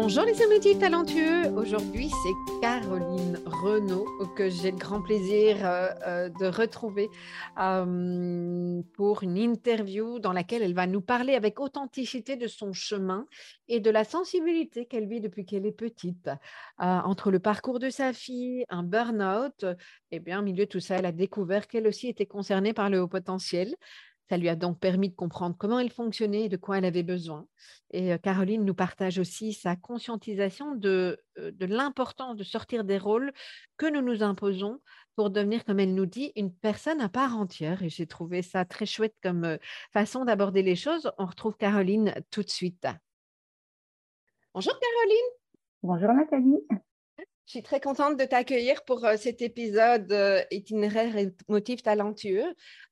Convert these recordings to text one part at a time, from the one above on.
Bonjour les amis talentueux. Aujourd'hui, c'est Caroline Renaud que j'ai le grand plaisir euh, euh, de retrouver euh, pour une interview dans laquelle elle va nous parler avec authenticité de son chemin et de la sensibilité qu'elle vit depuis qu'elle est petite. entre le parcours de sa fille, un burn-out, et eh bien, au milieu de tout ça, elle a découvert qu'elle aussi était concernée par le haut potentiel. Ça lui a donc permis de comprendre comment elle fonctionnait et de quoi elle avait besoin. Et Caroline nous partage aussi sa conscientisation de, de l'importance de sortir des rôles que nous nous imposons pour devenir, comme elle nous dit, une personne à part entière. Et j'ai trouvé ça très chouette comme façon d'aborder les choses. On retrouve Caroline tout de suite. Bonjour Caroline. Bonjour Nathalie. Je suis très contente de t'accueillir pour euh, cet épisode euh, itinéraire et motif talentueux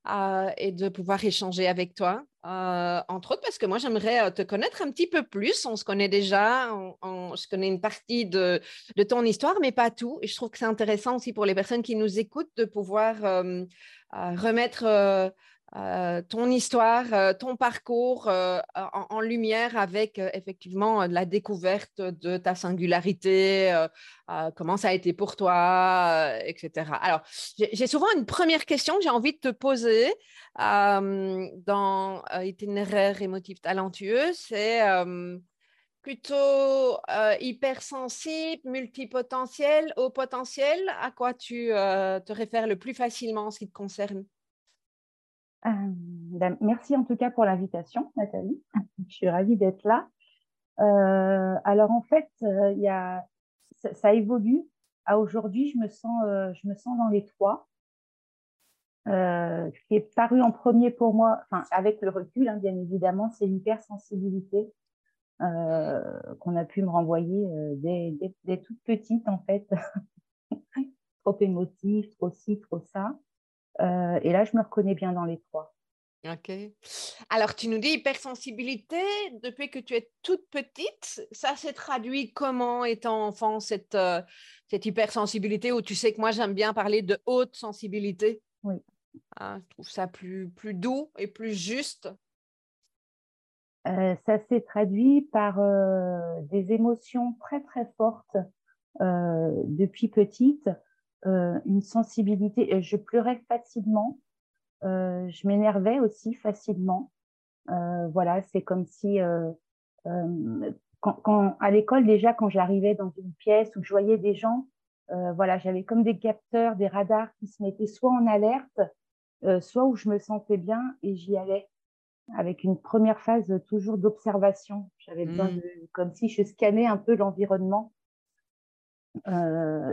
euh, et de pouvoir échanger avec toi. entre autres parce que moi, j'aimerais te connaître un petit peu plus. On se connaît déjà, je connais une partie de, de, ton histoire, mais pas tout. Et je trouve que c'est intéressant aussi pour les personnes qui nous écoutent de pouvoir remettre euh, ton histoire, euh, ton parcours euh, en, lumière avec effectivement la découverte de ta singularité, comment ça a été pour toi, etc. Alors, j'ai souvent une première question que j'ai envie de te poser dans itinéraire émotif talentueux, c'est plutôt hypersensible, multipotentiel, haut potentiel, à quoi tu te réfères le plus facilement en ce qui te concerne? Merci en tout cas pour l'invitation, Nathalie. Je suis ravie d'être là. Euh, alors en fait, euh, ça, évolue. À aujourd'hui, je me sens, je me sens dans les trois. ce qui est paru en premier pour moi, enfin avec le recul, hein, bien évidemment, c'est l'hypersensibilité qu'on a pu me renvoyer dès, dès, toute petite en fait. trop émotif, trop ci, trop ça. Euh, et là, je me reconnais bien dans les trois. Ok. Alors, tu nous dis hypersensibilité depuis que tu es toute petite. Ça s'est traduit comment, étant enfant, cette, euh, cette hypersensibilité où tu sais que moi, j'aime bien parler de haute sensibilité? Oui. Ah, je trouve ça plus, plus doux et plus juste. Euh, ça s'est traduit par des émotions très, très fortes depuis petite. Euh, une sensibilité. Je pleurais facilement. Euh, je m'énervais aussi facilement. Euh, voilà, c'est comme si quand, à l'école déjà, quand j'arrivais dans une pièce où je voyais des gens, voilà, j'avais comme des capteurs, des radars qui se mettaient soit en alerte, soit où je me sentais bien et j'y allais avec une première phase toujours d'observation. J'avais besoin mmh. de, comme si je scannais un peu l'environnement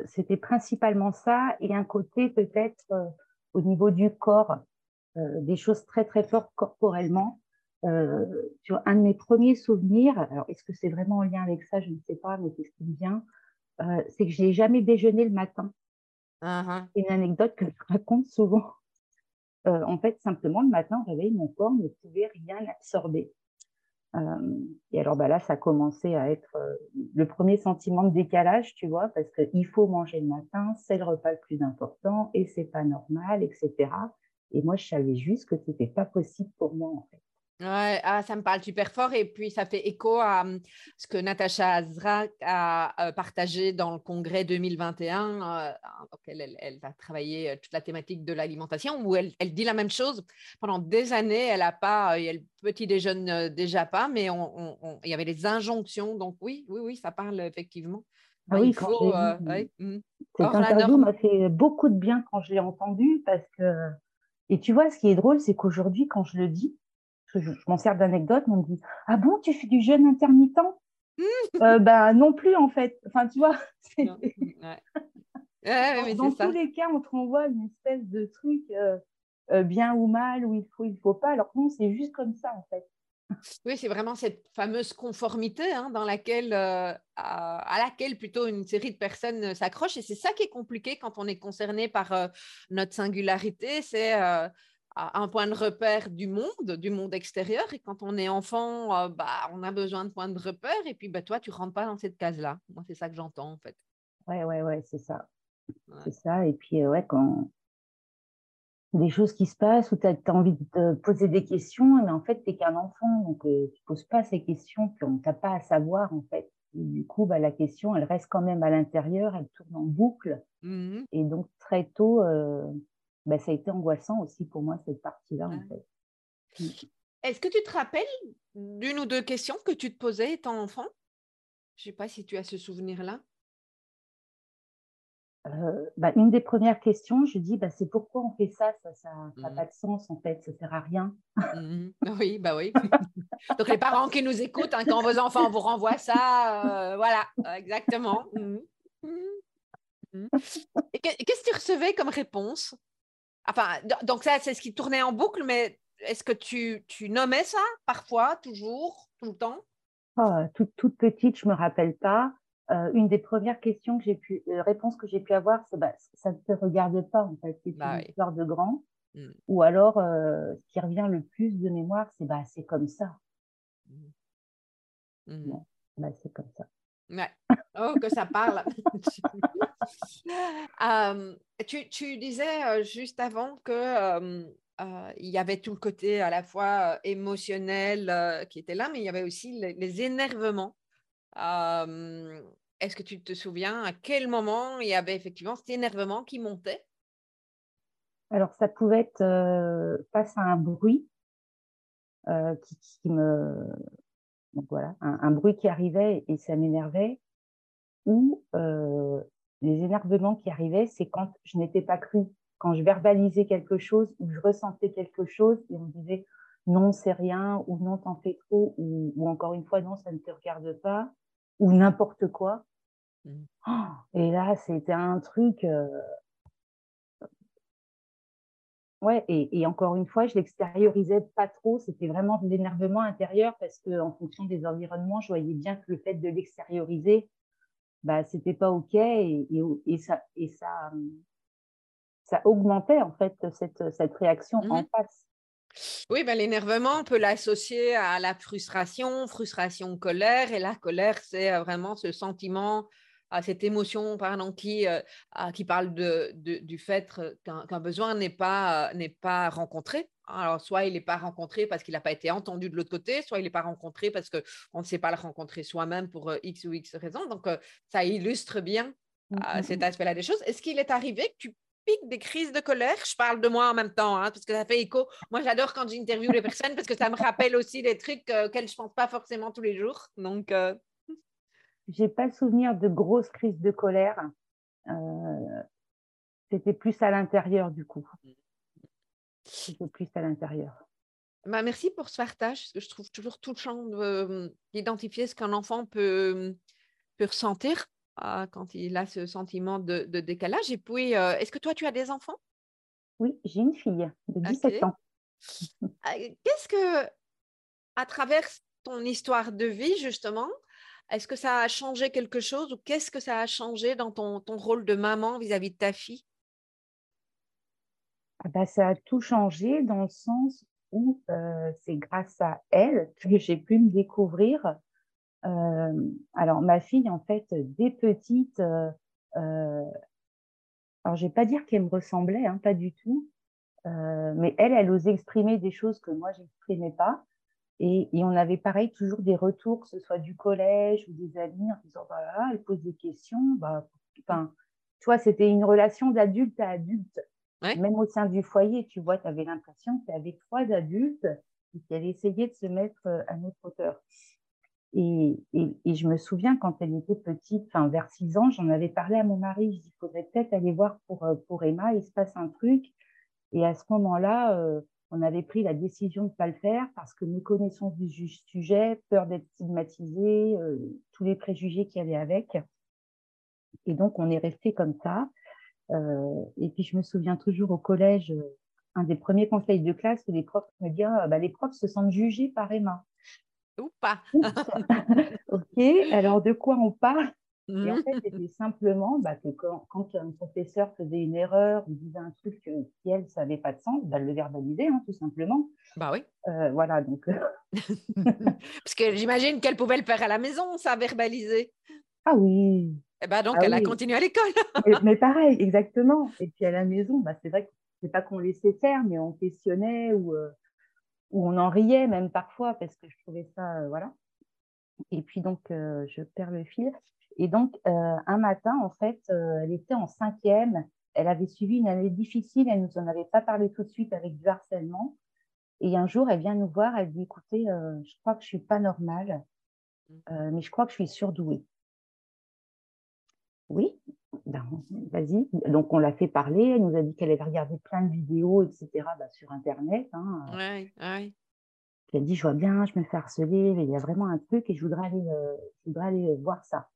c'était principalement ça et un côté peut-être euh, au niveau du corps, euh, des choses très très fortes corporellement. un de mes premiers souvenirs, alors est-ce que c'est vraiment en lien avec ça, je ne sais pas, mais c'est ce qui me vient, c'est que je n'ai jamais déjeuné le matin. Uh-huh. C'est une anecdote que je raconte souvent. en fait, simplement, le matin, au réveil, mon corps ne pouvait rien absorber. Euh, et alors bah là, ça a commencé à être euh, le premier sentiment de décalage, tu vois, parce qu'il faut manger le matin, c'est le repas le plus important et c'est pas normal, etc. Et moi, je savais juste que c'était pas possible pour moi, en fait. Ouais, ah, ça me parle super fort et puis ça fait écho à hum, ce que Natacha Azra a euh, partagé dans le congrès 2021. Euh, elle, elle, va travailler euh, toute la thématique de l'alimentation où elle, elle, dit la même chose. Pendant des années, elle n'a pas, elle petit déjeune déjà pas, mais il y avait des injonctions. Donc oui, oui, oui, ça parle effectivement. Ah oui, quand j'ai mmh. Cette interview m'a fait beaucoup de bien quand je l'ai entendu parce que. Et tu vois, ce qui est drôle, c'est qu'aujourd'hui, quand je le dis, je, je m'en sers d'anecdote, on me dit Ah bon, tu fais du jeûne intermittent? Euh, Ben non plus, en fait. Enfin, tu vois. dans tous les cas, on te renvoie une espèce de truc euh, euh, bien ou mal, où il faut, il faut pas. Alors non, c'est juste comme ça, en fait. Oui, c'est vraiment cette fameuse conformité hein, dans laquelle, euh, à, laquelle plutôt une série de personnes s'accrochent. Et c'est ça qui est compliqué quand on est concerné par notre singularité. C'est un point de repère du monde, du monde extérieur. Et quand on est enfant, bah, on a besoin de points de repère. Et puis, bah, toi, tu rentres pas dans cette case-là. Moi, c'est ça que j'entends, en fait. Ouais, ouais, ouais, c'est ça. C'est ça. Et puis, ouais, quand des choses qui se passent où tu as, envie de poser des questions, mais en fait, tu n'es qu'un enfant, donc tu ne poses pas ces questions, puis on t'a pas à savoir, en fait. du coup, bah, la question, elle reste quand même à l'intérieur, elle tourne en boucle. Mmh Et donc, très tôt, bah, ça a été angoissant aussi pour moi, cette partie-là, en fait. Mmh. Est-ce que tu te rappelles d'une ou deux questions que tu te posais étant enfant? Je ne sais pas si tu as ce souvenir-là. Euh, bah, une des premières questions, je dis, bah, c'est pourquoi on fait ça? Ça n'a mmh. pas de sens, en fait, ça ne sert à rien. Mmh oui, bah oui. Donc, les parents qui nous écoutent, hein, quand vos enfants vous renvoient ça, euh, voilà, exactement. Mmh. Et qu'est-ce que tu recevais comme réponse? Enfin, donc ça, c'est ce qui tournait en boucle, mais est-ce que tu, tu, nommais ça parfois, toujours, tout le temps? Oh, toute, toute, petite, je ne me rappelle pas. Euh, une des premières questions que j'ai pu, euh, réponses que j'ai pu avoir, c'est bah, ça ne te regarde pas en fait, c'est bah une histoire de grand. Mmh. Ou alors, euh, ce qui revient le plus de mémoire, c'est bah, c'est comme ça. Mmh. Mmh. bah, c'est comme ça. Ouais. Oh, que ça parle. tu, disais juste avant que il y avait tout le côté à la fois émotionnel qui était là, mais il y avait aussi les, énervements. Est-ce que tu te souviens à quel moment il y avait effectivement cet énervement qui montait? Alors, ça pouvait être face à un bruit qui, me. Donc voilà, un, bruit qui arrivait et ça m'énervait. Ou les énervements qui arrivaient, c'est quand je n'étais pas crue, quand je verbalisais quelque chose ou je ressentais quelque chose et on me disait non, c'est rien, ou non, t'en fais trop, ou, ou, encore une fois, non, ça ne te regarde pas, ou n'importe quoi. Mmh. Oh, et là, c'était un truc. Euh, ouais, et, encore une fois, je l'extériorisais pas trop. C'était vraiment de l'énervement intérieur parce qu'en fonction des environnements, je voyais bien que le fait de l'extérioriser, bah, c'était pas OK et, et, ça, et ça, ça augmentait en fait cette, cette réaction en mmh face. Oui, ben, l'énervement, on peut l'associer à la frustration, frustration, colère. Et la colère, c'est euh, vraiment ce sentiment, cette émotion pardon, qui, euh, qui parle de, du fait qu'un besoin n'est pas, n'est pas rencontré. Alors, soit il n'est pas rencontré parce qu'il n'a pas été entendu de l'autre côté, soit il n'est pas rencontré parce qu'on ne sait pas le rencontrer soi-même pour euh, X ou X raison. Donc, ça illustre bien mmh, cet mmh. aspect-là des choses. Est-ce qu'il est arrivé que tu des crises de colère? Je parle de moi en même temps, hein, parce que ça fait écho. Moi, j'adore quand j'interviewe les personnes parce que ça me rappelle aussi des trucs euh, auxquels je ne pense pas forcément tous les jours. Donc, euh... j'ai pas le souvenir de grosses crises de colère. Euh, c'était plus à l'intérieur du coup. C'était plus à l'intérieur. Bah, merci pour ce partage, parce que je trouve toujours le champ d'identifier ce qu'un enfant peut, peut ressentir quand il a ce sentiment de, décalage. Et puis, euh, est-ce que toi, tu as des enfants? Oui, j'ai une fille de 17 ans. Qu'est-ce que, à travers ton histoire de vie, justement, est-ce que ça a changé quelque chose ou qu'est-ce que ça a changé dans ton, rôle de maman vis-à-vis de ta fille? Bah, Ça a tout changé dans le sens où euh, c'est grâce à elle que j'ai pu me découvrir euh, alors, ma fille, en fait, dès petite, euh, euh, alors je vais pas dire qu'elle me ressemblait, hein, pas du tout, mais elle, elle osait exprimer des choses que moi, je n'exprimais pas. Et, on avait pareil toujours des retours, que ce soit du collège ou des amis, en disant voilà, elle pose des questions. Bah, tu vois, c'était une relation d'adulte à adulte. Même au sein du foyer, tu vois, tu avais l'impression qu'il y avait trois adultes qui allaient essayer de se mettre à notre hauteur. Et, et, je me souviens quand elle était petite, enfin vers 6 ans, j'en avais parlé à mon mari. Je dis, il faudrait peut-être aller voir pour, euh, pour Emma, il se passe un truc. Et à ce moment-là, euh, on avait pris la décision de ne pas le faire parce que méconnaissance du sujet, peur d'être stigmatisé, euh, tous les préjugés qui allaient avec. Et donc, on est resté comme ça. et puis, je me souviens toujours au collège, un des premiers conseils de classe, les profs me disaient ah, bah, les profs se sentent jugés par Emma. Ou pas. ok, alors de quoi on parle? Et en fait, c'était simplement bah, que quand, un professeur faisait une erreur ou disait un truc qui, elle, ça n'avait pas de sens, bah, le verbaliser, hein, tout simplement. Bah oui. Euh, voilà, donc. Euh, Parce que j'imagine qu'elle pouvait le faire à la maison, ça, verbaliser. Ah oui. Et eh bah donc, ah elle a continué à l'école. mais, pareil, exactement. Et puis à la maison, bah, c'est vrai que c'est pas qu'on laissait faire, mais on questionnait ou. Euh, on en riait même parfois parce que je trouvais ça, euh, voilà. Et puis donc, euh, je perds le fil. Et donc, euh, un matin, en fait, elle était en cinquième. Elle avait suivi une année difficile. Elle nous en avait pas parlé tout de suite avec du harcèlement. Et un jour, elle vient nous voir. Elle dit, écoutez, je crois que je suis pas normale, mmh. mais je crois que je suis surdouée. Oui, ben, vas-y. Donc, on l'a fait parler. Elle nous a dit qu'elle avait regardé plein de vidéos, etc., bah, sur Internet. Hein. Ouais, ouais. elle a dit, je vois bien, je me fais harceler, mais il y a vraiment un truc et je voudrais aller, euh, je voudrais aller voir ça.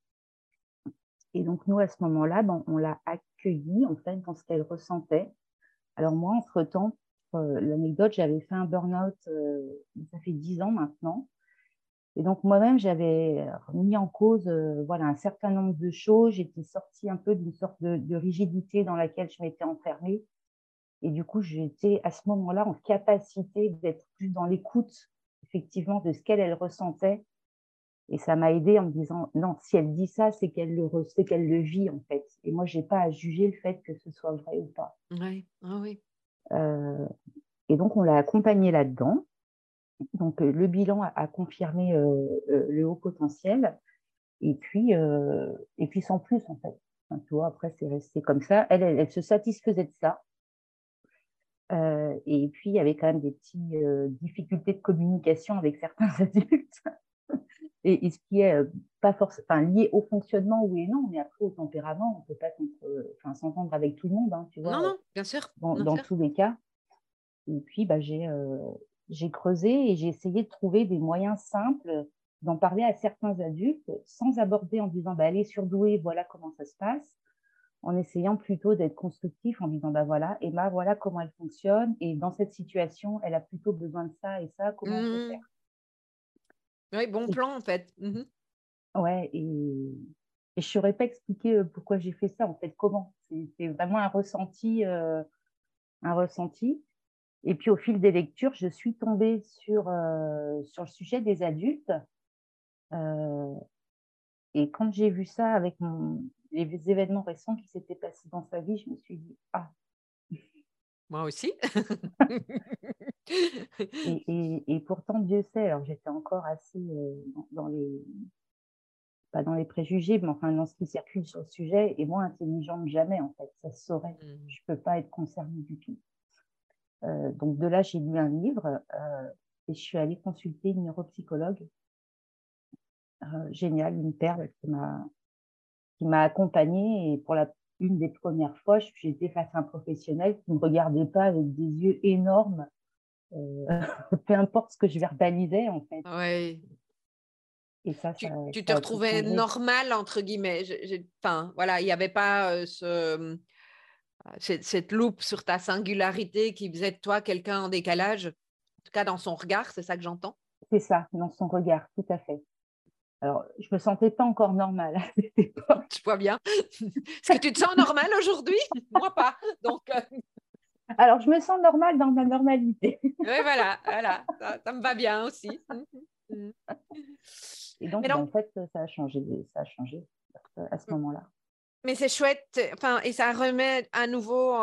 Et donc, nous, à ce moment-là, ben, on l'a accueillie, en fait, dans ce qu'elle ressentait. Alors, moi, entre-temps, euh, l'anecdote, j'avais fait un burn-out, euh, ça fait dix ans maintenant. Et donc moi-même, j'avais mis en cause euh, voilà, un certain nombre de choses. J'étais sortie un peu d'une sorte de, rigidité dans laquelle je m'étais enfermée. Et du coup, j'étais à ce moment-là en capacité d'être plus dans l'écoute, effectivement, de ce qu'elle elle ressentait. Et ça m'a aidé en me disant, non, si elle dit ça, c'est qu'elle le, qu'elle le vit, en fait. Et moi, je n'ai pas à juger le fait que ce soit vrai ou pas. Oui, ah oui. Euh, et donc, on l'a accompagnée là-dedans. Donc, euh, le bilan a, confirmé euh, le haut potentiel. Et puis, et puis sans plus, en fait. tu vois, après, c'est resté comme ça. Elle, elle, se satisfaisait de ça. et puis, il y avait quand même des petites difficultés de communication avec certains adultes. Et, ce qui est pas forcément lié au fonctionnement, oui et non, mais après au tempérament, on ne peut pas s'entendre avec tout le monde, hein, tu vois. Non, non, bien sûr. Dans, tous les cas. Et puis, bah, j'ai j'ai creusé et j'ai essayé de trouver des moyens simples d'en parler à certains adultes sans aborder en disant bah, elle est surdouée, voilà comment ça se passe, en essayant plutôt d'être constructif en disant bah voilà, Emma, voilà comment elle fonctionne et dans cette situation, elle a plutôt besoin de ça et ça, comment on peut mmh. faire? Oui, bon plan en fait. Mmh ouais, et, et je ne saurais pas expliquer euh, pourquoi j'ai fait ça en fait, comment. C'est vraiment un ressenti, euh, un ressenti. Et puis au fil des lectures, je suis tombée sur, euh, sur le sujet des adultes. Euh, et quand j'ai vu ça avec les événements récents qui s'étaient passés dans sa vie, je me suis dit, ah. Moi aussi. et, et, pourtant, Dieu sait, alors j'étais encore assez euh, dans, les, pas dans les préjugés, mais enfin dans ce qui circule sur le sujet, et moi, intelligente jamais, en fait, ça se saurait. Mmh. Je ne peux pas être concernée du tout. Euh, donc de là, j'ai lu un livre euh, et je suis allée consulter une neuropsychologue euh, géniale, une perle qui m'a qui m'a accompagnée et pour la une des premières fois, j'étais face à un professionnel qui ne me regardait pas avec des yeux énormes, peu importe ce que je verbalisais en fait. Oui. Et ça, tu, tu te retrouvais normal entre guillemets. Enfin, voilà, il n'y avait pas ce cette, loupe sur ta singularité qui faisait de toi quelqu'un en décalage, en tout cas dans son regard, c'est ça que j'entends C'est ça, dans son regard, tout à fait. Alors, je me sentais pas encore normale à cette époque. Je vois bien. Est-ce que tu te sens normale aujourd'hui? Moi pas. Donc, euh, Alors, je me sens normale dans ma normalité. oui, voilà, voilà. Ça, me va bien aussi. Et donc, ben, en fait, ça a changé, ça a changé à ce mmh. moment-là. Mais c'est chouette, enfin, et ça remet à nouveau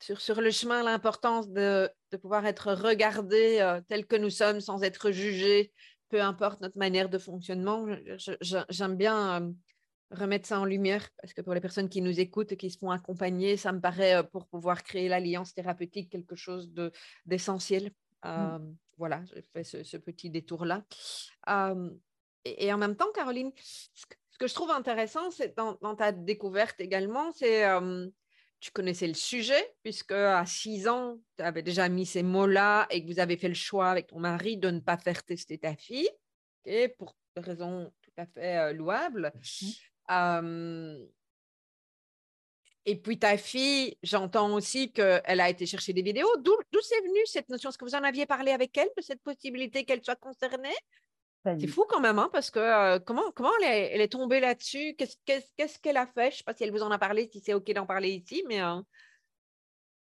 sur, sur le chemin l'importance de, de, pouvoir être regardé tel que nous sommes sans être jugé, peu importe notre manière de fonctionnement. J'aime bien remettre ça en lumière parce que pour les personnes qui nous écoutent et qui se font accompagner, ça me paraît pour pouvoir créer l'alliance thérapeutique quelque chose d'essentiel. Mmh. voilà, j'ai fait ce, petit détour-là. et, en même temps, Caroline, ce que, je trouve intéressant, c'est dans, ta découverte également, c'est tu connaissais le sujet, puisque à 6 ans, tu avais déjà mis ces mots-là et que vous avez fait le choix avec ton mari de ne pas faire tester ta fille, et pour des raisons tout à fait louables. Mmh. et puis ta fille, j'entends aussi qu'elle a été chercher des vidéos. D'où c'est venu cette notion? Est-ce que vous en aviez parlé avec elle de cette possibilité qu'elle soit concernée? C'est fou quand même, hein, parce que euh, comment, comment elle, est, tombée là-dessus? Qu'est-ce qu'elle a fait? Je ne sais pas si elle vous en a parlé, si c'est OK d'en parler ici, mais. Euh.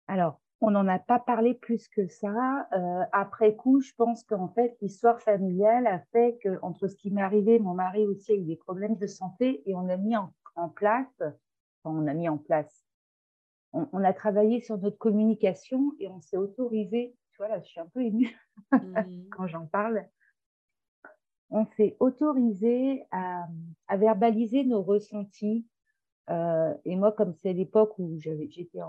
Alors, on n'en a pas parlé plus que ça. Euh, après coup, je pense qu'en fait, l'histoire familiale a fait que, entre ce qui m'est arrivé, mon mari aussi a eu des problèmes de santé et on a mis en, place, enfin, on a mis en place, on, a travaillé sur notre communication et on s'est autorisé, tu vois, là, je suis un peu émue mmh. quand j'en parle on s'est autorisé à, verbaliser nos ressentis. Euh, et moi, comme c'est l'époque où j'avais, j'étais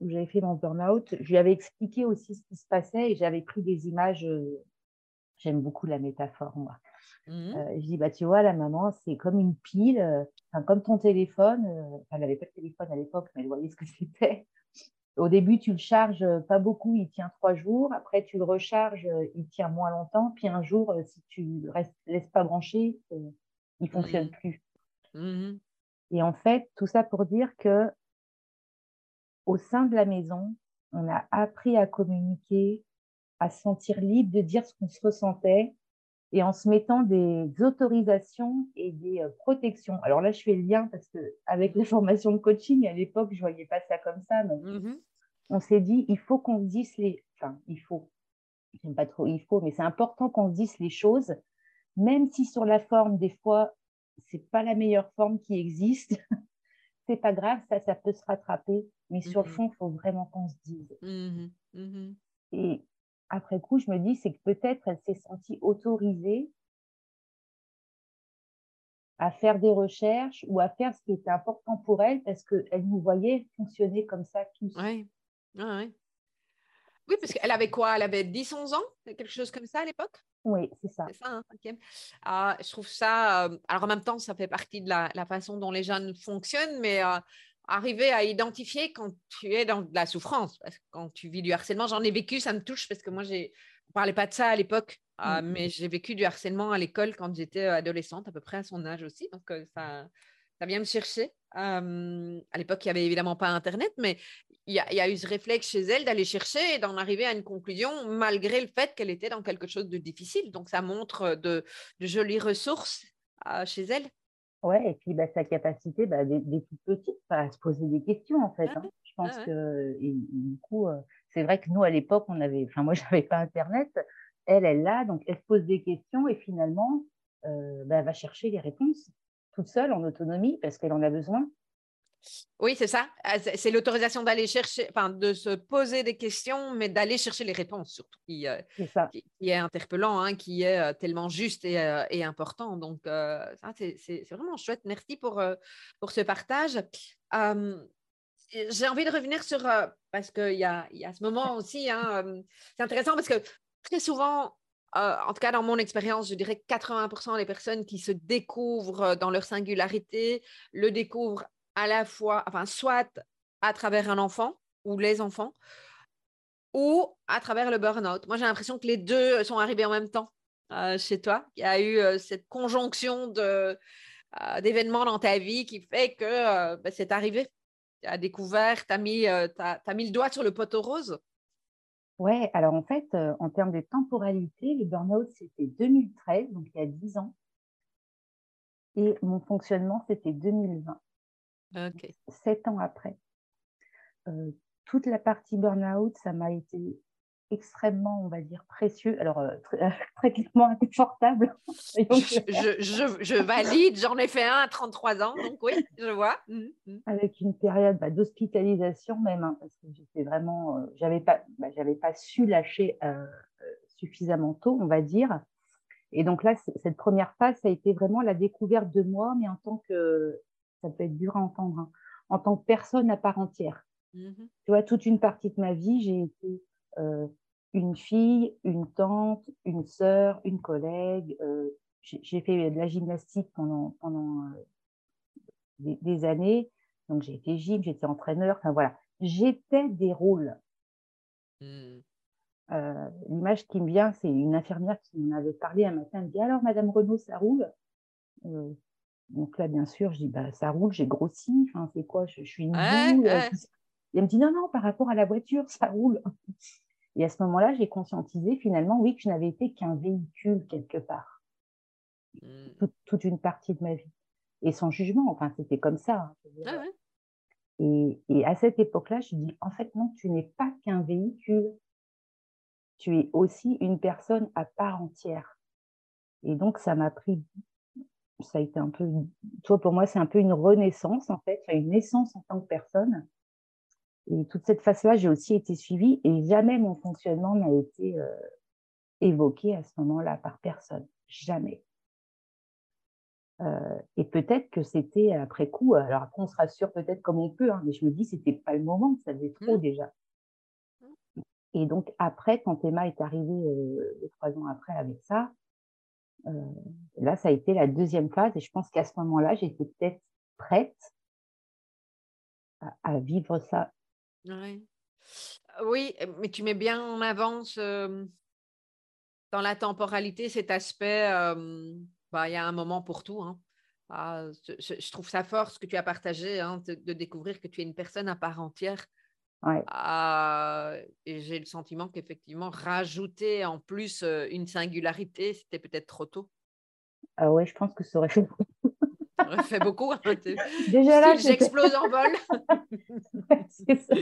où j'avais fait mon burn-out, je lui avais expliqué aussi ce qui se passait et j'avais pris des images. Euh, j'aime beaucoup la métaphore, moi. Mmh. Euh, je dis, bah, tu vois, la maman, c'est comme une pile, comme ton téléphone. elle n'avait pas de téléphone à l'époque, mais elle voyait ce que c'était. Au début, tu le charges pas beaucoup, il tient trois jours. Après, tu le recharges, il tient moins longtemps. Puis un jour, euh, si tu ne laisses pas brancher, euh, il ne fonctionne mmh. plus. Mmh Et en fait, tout ça pour dire que au sein de la maison, on a appris à communiquer, à se sentir libre de dire ce qu'on se ressentait et en se mettant des autorisations et des euh, protections. Alors là, je fais le lien parce que avec les formations de coaching, à l'époque, je ne voyais pas ça comme ça, mais mmh on s'est dit, il faut qu'on dise les... Enfin, il faut. J'aime pas trop il faut, mais c'est important qu'on dise les choses, même si sur la forme, des fois, c'est pas la meilleure forme qui existe. c'est pas grave, ça, ça peut se rattraper. Mais sur le mmh fond, il faut vraiment qu'on se dise. Mmh et après coup, je me dis, c'est que peut-être elle s'est sentie autorisée à faire des recherches ou à faire ce qui était important pour elle parce qu'elle nous voyait fonctionner comme ça tous. Oui, oui parce qu'elle avait quoi? Elle avait 10-11 ans? Quelque chose comme ça à l'époque? Oui, c'est ça. C'est ça, hein, ah, je trouve ça. Euh, alors en même temps, ça fait partie de la, façon dont les jeunes fonctionnent, mais euh, arriver à identifier quand tu es dans de la souffrance. Parce que quand tu vis du harcèlement, j'en ai vécu, ça me touche parce que moi, j'ai, on parlait pas de ça à l'époque, euh, mmh. mais j'ai vécu du harcèlement à l'école quand j'étais euh, adolescente, à peu près à son âge aussi. Donc, euh, ça, ça vient me chercher. à l'époque, il n'y avait évidemment pas Internet, mais il y, a eu ce réflexe chez elle d'aller chercher et d'en arriver à une conclusion, malgré le fait qu'elle était dans quelque chose de difficile. Donc, ça montre de, de jolies ressources chez elle. Ouais, et puis bah, sa capacité bah, des, toutes petites à se poser des questions en fait. Hein. Je pense que et, du coup, euh, c'est vrai que nous à l'époque, on avait, enfin moi j'avais pas internet, elle elle l'a, donc elle se pose des questions et finalement, euh, bah, elle va chercher les réponses toute seule en autonomie parce qu'elle en a besoin. Oui, c'est ça. Ah, c'est l'autorisation d'aller chercher, enfin, de se poser des questions, mais d'aller chercher les réponses surtout, qui, euh, est, interpellant, hein, qui est euh, tellement juste et, euh, important. Donc, c'est vraiment chouette. Merci pour, pour ce partage. J'ai envie de revenir sur, parce qu'il y a, y a ce moment aussi, hein, c'est intéressant parce que très souvent, en tout cas dans mon expérience, je dirais que 80% des personnes qui se découvrent dans leur singularité le découvrent à la fois, soit à travers un enfant ou les enfants, ou à travers le burn-out. Moi, j'ai l'impression que les deux sont arrivés en même temps euh, chez toi. Il y a eu euh, cette conjonction euh, d'événements dans ta vie qui fait que ben, c'est arrivé. Tu as découvert, tu as mis, mis le doigt sur le poteau rose. Ouais, alors en fait, en termes de temporalité, le burn-out, c'était 2013, donc il y a 10 ans. Et mon fonctionnement, c'était 2020. Sept ans après. Euh, toute la partie burn-out, ça m'a été extrêmement, on va dire, précieux. Alors, euh, très, clairement inconfortable. je, valide, j'en ai fait un à 33 ans, donc oui, je vois. Mmh, mmh. Avec une période bah, d'hospitalisation même, hein, parce que j'étais vraiment, euh, j'avais pas, bah, j'avais pas su lâcher suffisamment tôt, on va dire. Et donc là, cette première phase, ça a été vraiment la découverte de moi, mais en tant que ça peut être dur à entendre, hein. en tant que personne à part entière. Mmh tu vois, toute une partie de ma vie, j'ai été euh, une fille, une tante, une sœur, une collègue. j'ai fait de la gymnastique pendant, pendant des, années. Donc, j'ai été gym, j'étais entraîneur. Enfin, voilà. J'étais des rôles. Mmh. L'image qui me vient, c'est une infirmière qui m'en avait parlé un matin. Elle me dit Alors, Madame Renaud, ça roule? Donc là, bien sûr, je dis bah, Ça roule, j'ai grossi. Enfin, c'est quoi je, suis une boule. elle me dit Non, non, par rapport à la voiture, ça roule. Et à ce moment-là, j'ai conscientisé finalement, oui, que je n'avais été qu'un véhicule quelque part. Mmh. toute une partie de ma vie et sans jugement. Enfin, c'était comme ça. Hein, ah et, à cette époque-là, je dis, en fait, non, tu n'es pas qu'un véhicule. Tu es aussi une personne à part entière. Et donc, ça m'a pris, ça a été un peu, toi, pour moi, c'est un peu une renaissance, en fait, une naissance en tant que personne. Et toute cette phase-là, j'ai aussi été suivie et jamais mon fonctionnement n'a été euh, évoqué à ce moment-là par personne. Jamais. Euh, et peut-être que c'était après coup, alors après on se rassure peut-être comme on peut, hein, mais je me dis c'était pas le moment, ça faisait trop mmh. déjà. Mmh. Et donc après, quand Emma est arrivée euh, trois ans après avec ça, euh, là ça a été la deuxième phase et je pense qu'à ce moment-là j'étais peut-être prête à, vivre ça. Oui. mais tu mets bien en avance dans la temporalité cet aspect bah, il y a un moment pour tout. Hein. Ah, je, trouve ça fort ce que tu as partagé, hein, de, découvrir que tu es une personne à part entière. Ah, et j'ai le sentiment qu'effectivement, rajouter en plus une singularité, c'était peut-être trop tôt. Ah ouais, je pense que ça aurait fait beaucoup. ça aurait fait beaucoup. Hein, Déjà là, j'explose en vol. ça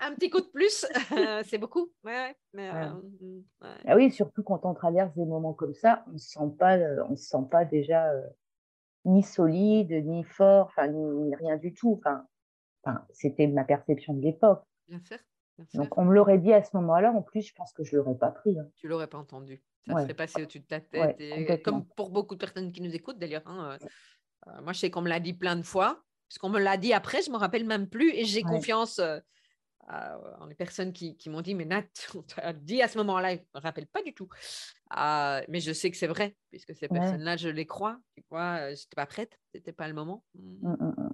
un petit coup de plus, c'est beaucoup. Ouais, mais, euh, mm, ah oui, surtout quand on traverse des moments comme ça, on ne se sent pas, euh, se sent pas déjà ni solide, ni fort, enfin ni, rien du tout. Enfin, enfin c'était ma perception de l'époque. Bien sûr. Donc on me l'aurait dit à ce moment-là, en plus, je pense que je l'aurais pas pris. Hein. Tu l'aurais pas entendu. Ça serait passé au-dessus de ta tête. et, comme pour beaucoup de personnes qui nous écoutent d'ailleurs. Hein, moi, je sais qu'on me l'a dit plein de fois. Parce qu'on me l'a dit après, je ne me rappelle même plus et j'ai confiance euh, les personnes qui, m'ont dit, mais Nat, on t'a dit à ce moment-là, je ne me rappelle pas du tout. Euh, mais je sais que c'est vrai, puisque ces personnes-là, je les crois. Tu vois, euh, je n'étais pas prête, ce n'était pas le moment. Mmh. Mmh,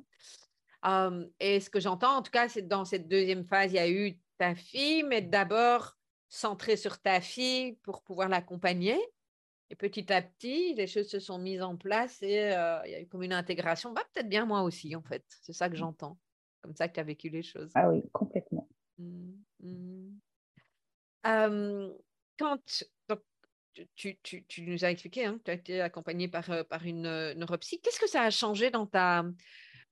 mmh, et ce que j'entends, en tout cas, c'est dans cette deuxième phase, il y a eu ta fille, mais d'abord centré sur ta fille pour pouvoir l'accompagner. Et petit à petit, les choses se sont mises en place et il y a eu comme une intégration. Bah, peut-être bien moi aussi, en fait. C'est ça que j'entends comme ça que tu as vécu les choses. Ah oui, complètement. Mmh, mmh. quand donc, tu, tu, tu, nous as expliqué hein, que tu as été accompagnée par, par une neuropsy. Qu'est-ce que ça a changé dans ta,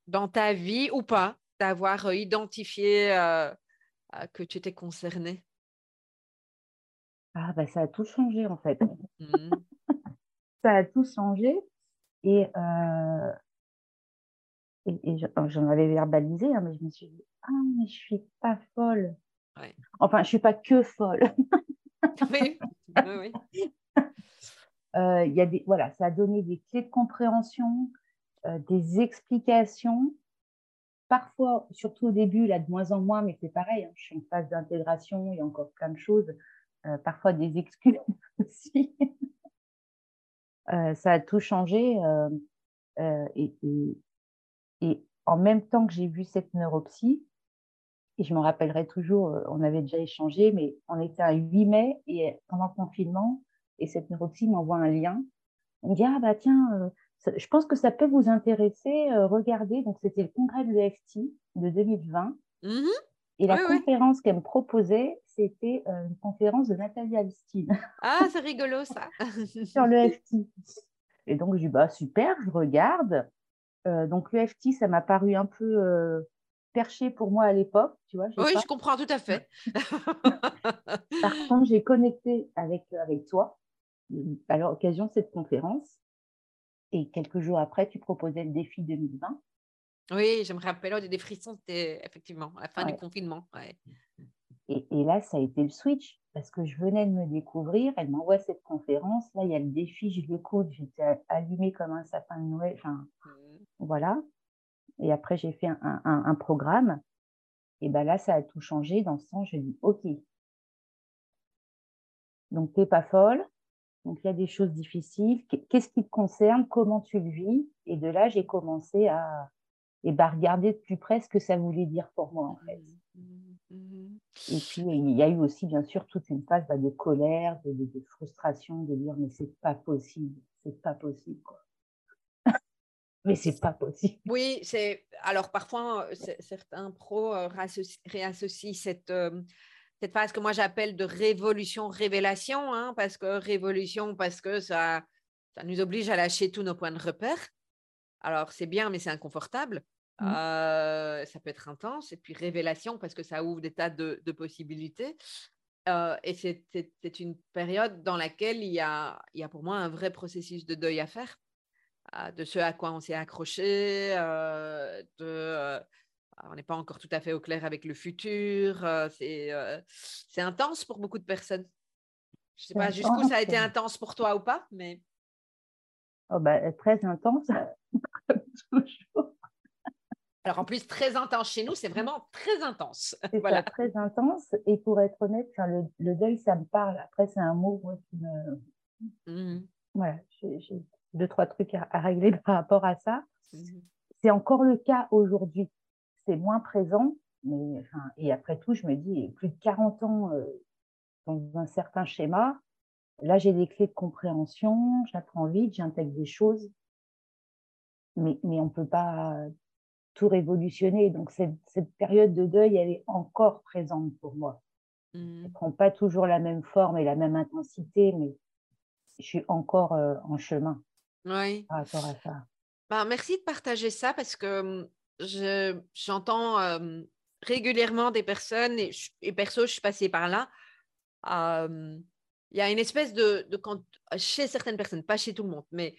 dans ta vie ou pas d'avoir euh, identifié que tu étais concernée? Ah, bah, ça a tout changé en fait. Mmh. ça a tout changé. Et et, j'en avais verbalisé, hein, mais je me suis dit, ah, mais je suis pas folle. Enfin, je suis pas que folle. oui, oui. Euh, y a des, voilà, ça a donné des clés de compréhension, euh, des explications. Parfois, surtout au début, là de moins en moins, mais c'est pareil, hein, je suis en phase d'intégration, il y a encore plein de choses. Euh, parfois des excuses aussi. ça a tout changé. et, en même temps que j'ai vu cette neuropsie, et je me rappellerai toujours, euh, on avait déjà échangé, mais on était à 8 mai et pendant le confinement, et cette neuropsie m'envoie un lien. On me dit, ah bah tiens, euh, je pense que ça peut vous intéresser, euh, regardez. Donc c'était le congrès de l'EFT de 2020. Mmh et la conférence qu'elle me proposait, c'était une conférence de Nathalie Alstine. Ah, c'est rigolo ça. sur l'EFT. Et donc, je dis, bah super, je regarde. Euh, donc l'EFT, ça m'a paru un peu euh, perché pour moi à l'époque, tu vois. Oui, je comprends tout à fait. Par contre, j'ai connecté avec, avec toi à l'occasion de cette conférence. Et quelques jours après, tu proposais le défi 2020. Oui, je me rappelle, des frissons, c'était effectivement à la fin du confinement. Et, et, là, ça a été le switch parce que je venais de me découvrir. Elle m'envoie cette conférence. Là, il y a le défi, je l'écoute. J'étais allumée comme un sapin de Noël. Enfin, mmh. Voilà. Et après, j'ai fait un, programme. Et ben là, ça a tout changé dans le sens, je dis, OK, Donc, tu n'es pas folle. Donc, il y a des choses difficiles. Qu'est-ce qui te concerne? Comment tu le vis? Et de là, j'ai commencé à et bah, regarder de plus près ce que ça voulait dire pour moi, en fait. Mmh, mmh, mmh. Et puis, il y a eu aussi, bien sûr, toute une phase bah, de colère, de, de, frustration, de dire, mais c'est pas possible, c'est pas possible, quoi. mais c'est pas possible. Oui, c'est. Alors, parfois, certains pros euh, réassocient cette. Euh, cette phase que moi j'appelle de révolution-révélation, hein, parce que révolution, parce que ça, ça nous oblige à lâcher tous nos points de repère. Alors c'est bien, mais c'est inconfortable. Mmh. ça peut être intense. Et puis révélation, parce que ça ouvre des tas de, possibilités. et c'est une période dans laquelle il y, a, il y a pour moi un vrai processus de deuil à faire, de ce à quoi on s'est accroché, de on n'est pas encore tout à fait au clair avec le futur. c'est intense pour beaucoup de personnes. Je ne sais pas jusqu'où ça a été intense pour toi ou pas, mais. Oh bah, très intense, toujours. Alors en plus, très intense chez nous, c'est vraiment très intense. C'est voilà. très intense. Et pour être honnête, le, deuil, ça me parle. Après, c'est un mot qui me. Mmh. Voilà, j'ai deux, trois trucs à, régler par rapport à ça. Mmh. C'est encore le cas aujourd'hui c'est moins présent. Mais, et après tout, je me dis, plus de 40 ans euh, dans un certain schéma, là, j'ai des clés de compréhension, j'apprends vite, j'intègre des choses, mais, mais on ne peut pas tout révolutionner. Donc, cette, cette, période de deuil, elle est encore présente pour moi. Mmh. Elle ne prend pas toujours la même forme et la même intensité, mais je suis encore euh, en chemin oui. par rapport à ça. Ben, merci de partager ça parce que j'entends régulièrement des personnes, et, perso, je suis passée par là. Il y a une espèce de, quand, chez certaines personnes, pas chez tout le monde, mais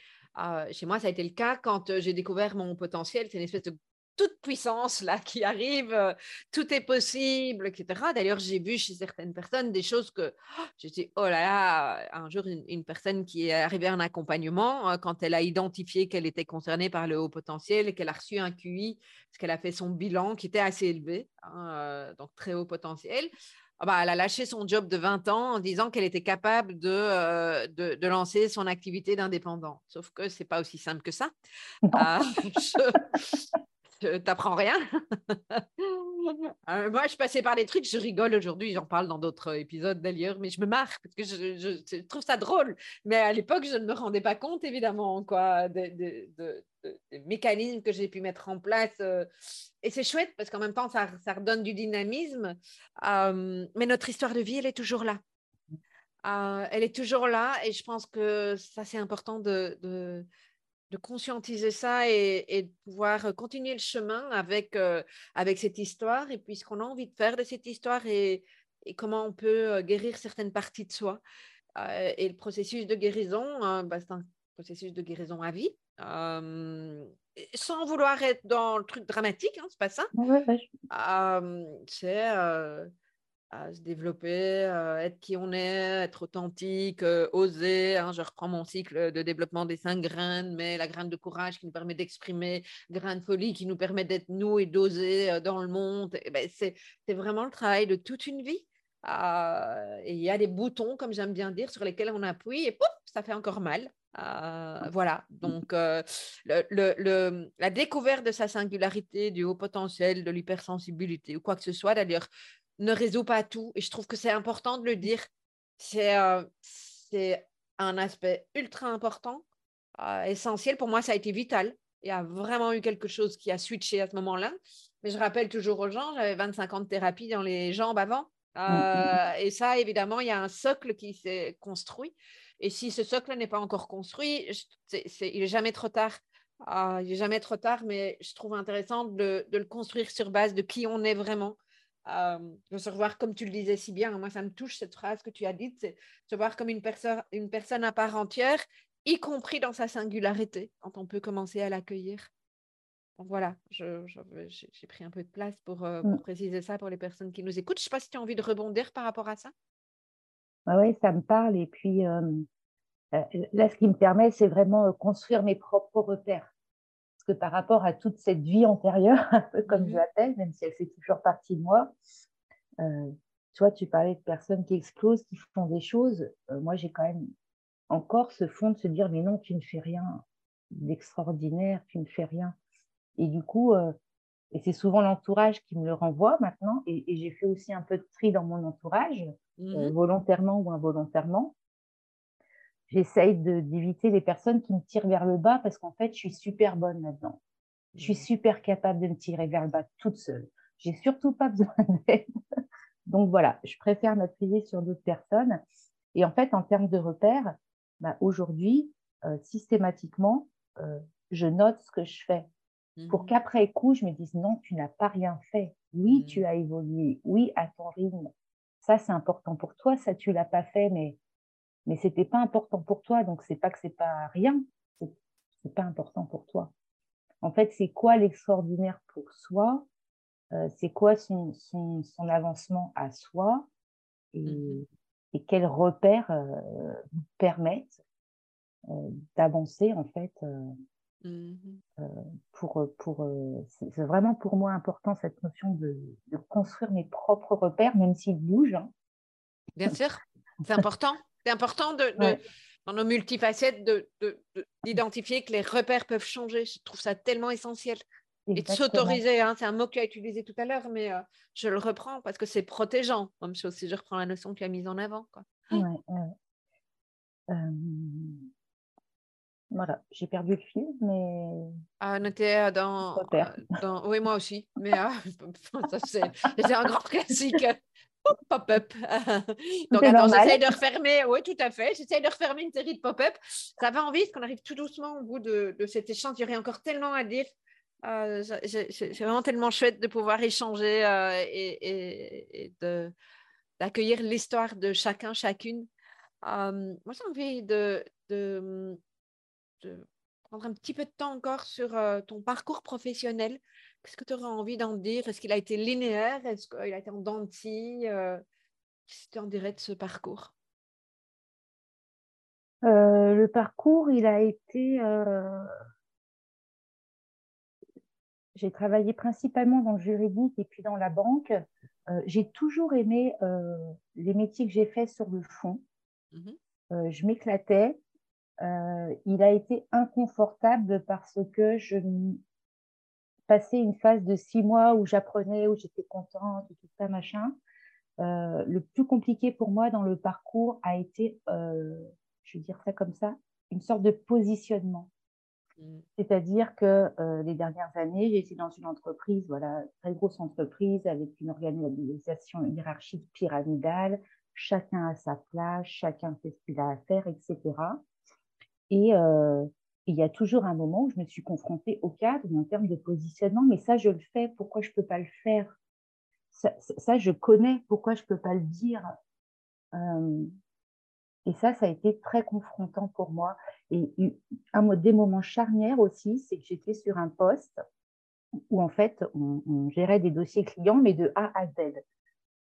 chez moi, ça a été le cas quand j'ai découvert mon potentiel. C'est une espèce de toute puissance là qui arrive, euh, tout est possible, etc. D'ailleurs, j'ai vu chez certaines personnes des choses que oh, je dis, oh là là, un jour, une, personne qui est arrivée en accompagnement, euh, quand elle a identifié qu'elle était concernée par le haut potentiel et qu'elle a reçu un QI, parce qu'elle a fait son bilan qui était assez élevé, hein, euh, donc très haut potentiel. Ah bah, elle a lâché son job de 20 ans en disant qu'elle était capable de, de, lancer son activité d'indépendant. Sauf que ce n'est pas aussi simple que ça. t'apprends rien. Euh, moi, je passais par des trucs, je rigole aujourd'hui, j'en parle dans d'autres épisodes d'ailleurs, mais je me marre parce que je, trouve ça drôle. Mais à l'époque, je ne me rendais pas compte, évidemment, quoi, des, mécanismes que j'ai pu mettre en place. Euh, et c'est chouette parce qu'en même temps, ça, ça, redonne du dynamisme. Euh, mais notre histoire de vie, elle est toujours là. elle est toujours là et je pense que ça, c'est important de de conscientiser ça et, de pouvoir continuer le chemin avec, euh, avec cette histoire et puis ce qu'on a envie de faire de cette histoire et, comment on peut euh, guérir certaines parties de soi. Euh, et le processus de guérison, bah, c'est un processus de guérison à vie. sans vouloir être dans le truc dramatique, hein, c'est pas ça. c'est à se développer, euh, être qui on est, être authentique, euh, oser. Hein, je reprends mon cycle de développement des cinq graines, mais la graine de courage qui nous permet d'exprimer, graine de folie qui nous permet d'être nous et d'oser euh, dans le monde. Ben, c'est vraiment le travail de toute une vie. et il y a des boutons, comme j'aime bien dire, sur lesquels on appuie et pouf, ça fait encore mal. voilà, donc le, la découverte de sa singularité, du haut potentiel, de l'hypersensibilité ou quoi que ce soit, d'ailleurs, ne résout pas tout. Et je trouve que c'est important de le dire. C'est euh, un aspect ultra important, euh, essentiel. Pour moi, ça a été vital. Il y a vraiment eu quelque chose qui a switché à ce moment-là. Mais je rappelle toujours aux gens, j'avais 25 ans de thérapie dans les jambes avant. Mmh, mmh, mmh. Euh, et ça, évidemment, il y a un socle qui s'est construit. Et si ce socle n'est pas encore construit, il n'est jamais trop tard. il n'est jamais trop tard, mais je trouve intéressant de, de, le construire sur base de qui on est vraiment, euh, de se revoir comme tu le disais si bien. Moi, ça me touche cette phrase que tu as dite, c'est se voir comme une, personne une personne à part entière, y compris dans sa singularité, quand on peut commencer à l'accueillir. Voilà, j'ai pris un peu de place pour, euh, mm. préciser ça pour les personnes qui nous écoutent. Je ne sais pas si tu as envie de rebondir par rapport à ça. Oui, ça me parle. Et puis euh, là, ce qui me permet, c'est vraiment construire mes propres repères que par rapport à toute cette vie antérieure, un peu comme je mhm. l'appelle, même si elle fait toujours partie de moi, euh, toi, tu parlais de personnes qui explosent, qui font des choses. Euh, moi, j'ai quand même encore ce fond de se dire, mais non, tu ne fais rien d'extraordinaire, tu ne fais rien. Et du coup, euh, et c'est souvent l'entourage qui me le renvoie maintenant, et, j'ai fait aussi un peu de tri dans mon entourage, mmh volontairement ou involontairement. J'essaye d'éviter les personnes qui me tirent vers le bas parce qu'en fait, je suis super bonne là-dedans. Je suis mmh. super capable de me tirer vers le bas toute seule. J'ai surtout pas besoin d'aide. Donc voilà, je préfère m'appuyer sur d'autres personnes. Et en fait, en termes de repères, bah, aujourd'hui, euh, systématiquement, euh, je note ce que je fais pour mmh qu'après coup, je me dise non, tu n'as pas rien fait. Oui, tu mmh. as évolué. Oui, à ton rythme. Ça, c'est important pour toi. Ça, tu l'as pas fait, mais mais c'était pas important pour toi. Donc c'est pas que c'est pas rien. C'est pas important pour toi. En fait, c'est quoi l'extraordinaire pour soi? Euh, c'est quoi son, son, son, avancement à soi? Et, mmh et quels repères euh, permettent euh, d'avancer en fait mmh pour, pour c'est vraiment pour moi important cette notion de, de construire mes propres repères même s'ils bougent hein. bien sûr c'est important c'est important de, dans nos multifacettes d'identifier que les repères peuvent changer je trouve ça tellement essentiel et de s'autoriser, hein, c'est un mot que tu as utilisé tout à l'heure, mais euh, je le reprends parce que c'est protégeant, même chose si je reprends la notion que tu as mise en avant. Quoi. Voilà, j'ai perdu le fil, mais. Ah, on était dans, dans, Oui, moi aussi, mais ah, c'est un grand classique. Pop-up. Donc, attends, j'essaie de refermer. Oui, tout à fait. J'essaie de refermer une série de pop-up. Ça va en vite, qu'on arrive tout doucement au bout de, de cet échange. Il y aurait encore tellement à dire. Euh, c'est vraiment tellement chouette de pouvoir échanger euh, et, d'accueillir l'histoire de chacun, chacune. Euh, moi, j'ai envie de, de, prendre un petit peu de temps encore sur ton parcours professionnel. Qu'est-ce que tu aurais envie d'en dire? Est-ce qu'il a été linéaire? Est-ce qu'il a été en dentille? Qu'est-ce que tu en dirais de ce parcours? Le parcours, il a été j'ai travaillé principalement dans le juridique et puis dans la banque. Euh, j'ai toujours aimé euh, les métiers que j'ai faits sur le fond. Mmh euh, je m'éclatais. il a été inconfortable parce que je passais une phase de six mois où j'apprenais, où j'étais contente, tout ça, machin. le plus compliqué pour moi dans le parcours a été, je vais dire ça comme ça, une sorte de positionnement. Mm. C'est-à-dire que euh, les dernières années, j'ai été dans une entreprise, voilà, très grosse entreprise avec une organisation hiérarchique pyramidale. Chacun a sa place, chacun fait ce qu'il a à faire, etc. Et il y a toujours un moment où je me suis confrontée au cadre en termes de positionnement, mais ça, je le fais, pourquoi je ne peux pas le faire? Ça, je connais, pourquoi je ne peux pas le dire et ça, ça a été très confrontant pour moi. Et un des moments charnières aussi, c'est que j'étais sur un poste où en fait, on, gérait des dossiers clients, mais de A à Z.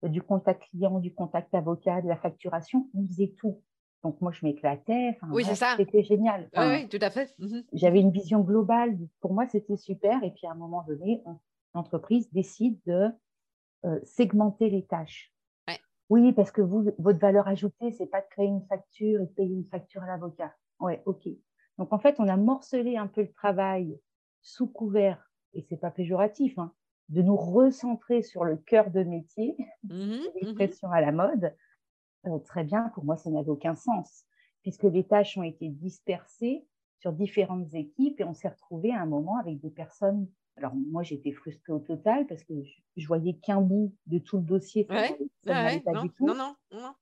Du contact client, du contact avocat, de la facturation, on faisait tout. Donc moi, je m'éclatais. oui, c'est ça. C'était génial. oui, tout à fait. Mhm. J'avais une vision globale. Pour moi, c'était super. Et puis à un moment donné, l'entreprise décide de euh, segmenter les tâches. Oui, parce que vous, votre valeur ajoutée, c'est pas de créer une facture et de payer une facture à l'avocat. Ouais, ok. Donc en fait, on a morcelé un peu le travail sous couvert, et c'est pas péjoratif, hein, de nous recentrer sur le cœur de métier, mmh mmh l'expression à la mode. Euh, très bien, pour moi, ça n'avait aucun sens, puisque les tâches ont été dispersées sur différentes équipes et on s'est retrouvé à un moment avec des personnes alors moi, j'étais frustrée au total parce que je, voyais qu'un bout de tout le dossier. Ça, pas du tout. Non, non, non.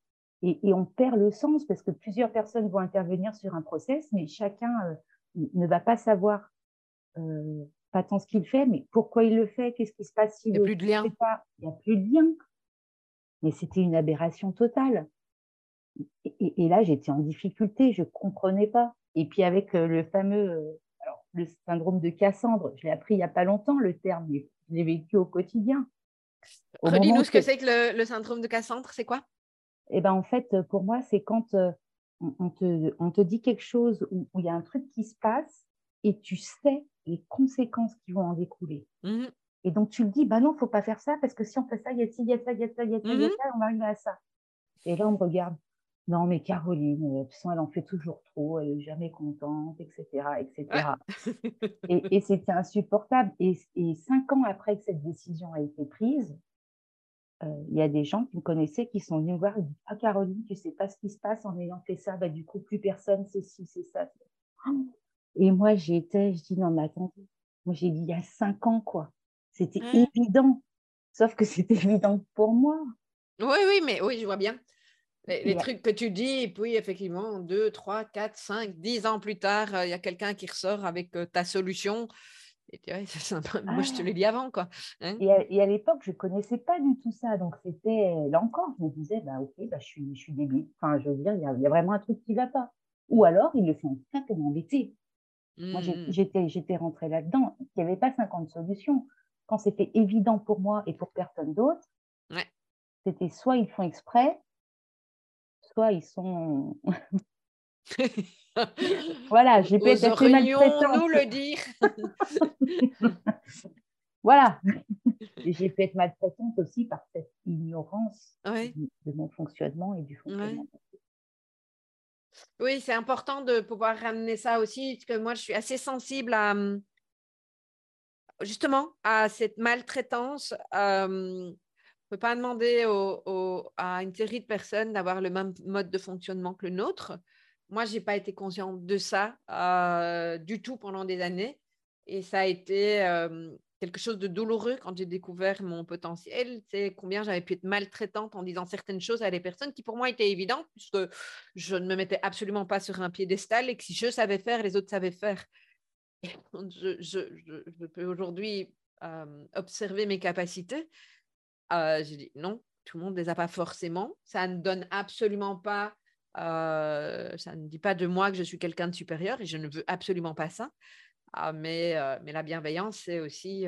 Et, on perd le sens parce que plusieurs personnes vont intervenir sur un process, mais chacun euh, ne va pas savoir euh, pas tant ce qu'il fait, mais pourquoi il le fait, qu'est-ce qui se passe s'il Il n'y a plus de lien. Il n'y a plus de lien. Mais c'était une aberration totale. Et, là, j'étais en difficulté, je ne comprenais pas. Et puis avec euh, le fameux le syndrome de Cassandre. Je l'ai appris il n'y a pas longtemps, le terme, mais je l'ai vécu au quotidien. Redis-nous ce que, c'est que le, syndrome de Cassandre, c'est quoi? Eh ben, en fait, pour moi, c'est quand euh, on, te, on, te, dit quelque chose où, il y a un truc qui se passe et tu sais les conséquences qui vont en découler. Mmh Et donc, tu le dis, bah non, il ne faut pas faire ça, parce que si on fait ça, il y a ci, il y a ça, il y a ça, il y a ça, il y a ça, on va arriver à ça. Et là, on me regarde. Non, mais Caroline, elle en fait toujours trop, elle n'est jamais contente, etc. etc. et, c'était insupportable. Et, cinq ans après que cette décision a été prise, euh, il y a des gens qui me connaissaient qui sont venus me voir et disent Ah, Caroline, tu ne sais pas ce qui se passe en ayant fait ça, bah, du coup, plus personne, c'est ci, c'est ça. Et moi, j'étais, je dis Non, mais attendez, moi, j'ai dit il y a cinq ans, quoi. C'était évident. Sauf que c'était évident pour moi. Oui, oui, mais oui, je vois bien. Les, trucs que tu dis, et puis effectivement, deux, trois, quatre, cinq, dix ans plus tard, euh, il y a quelqu'un qui ressort avec euh, ta solution. Et tu vois, Moi, je te ah. l'ai dit avant, quoi. Hein. et à, l'époque, je ne connaissais pas du tout ça. Donc, c'était là encore, je me disais, bah, ok, bah, je, suis, je suis débile. Enfin, je veux dire, il y, a, vraiment un truc qui ne va pas. Ou alors, ils le font ça pour m'embêter. Moi, mmh. j'étais, j'étais rentrée là-dedans. Il n'y avait pas 50 solutions. Quand c'était évident pour moi et pour personne d'autre, c'était soit ils font exprès, soit ils sont. voilà, j'ai peut-être été maltraitante. nous le dire? voilà. j'ai pu être maltraitante aussi par cette ignorance de, mon fonctionnement et du fonctionnement. Oui, c'est important de pouvoir ramener ça aussi, parce que moi, je suis assez sensible à justement à cette maltraitance. Euh, ne peut pas demander à une série de personnes d'avoir le même mode de fonctionnement que le nôtre. Moi, je n'ai pas été consciente de ça euh, du tout pendant des années. Et ça a été euh, quelque chose de douloureux quand j'ai découvert mon potentiel. C'est combien j'avais pu être maltraitante en disant certaines choses à des personnes qui pour moi étaient évidentes, puisque je ne me mettais absolument pas sur un piédestal et que si je savais faire, les autres savaient faire. je, je, peux aujourd'hui euh, observer mes capacités euh, j'ai dit non, tout le monde ne les a pas forcément. Ça ne donne absolument pas, euh, ça ne dit pas de moi que je suis quelqu'un de supérieur et je ne veux absolument pas ça. Ah, mais, euh, mais la bienveillance, c'est aussi,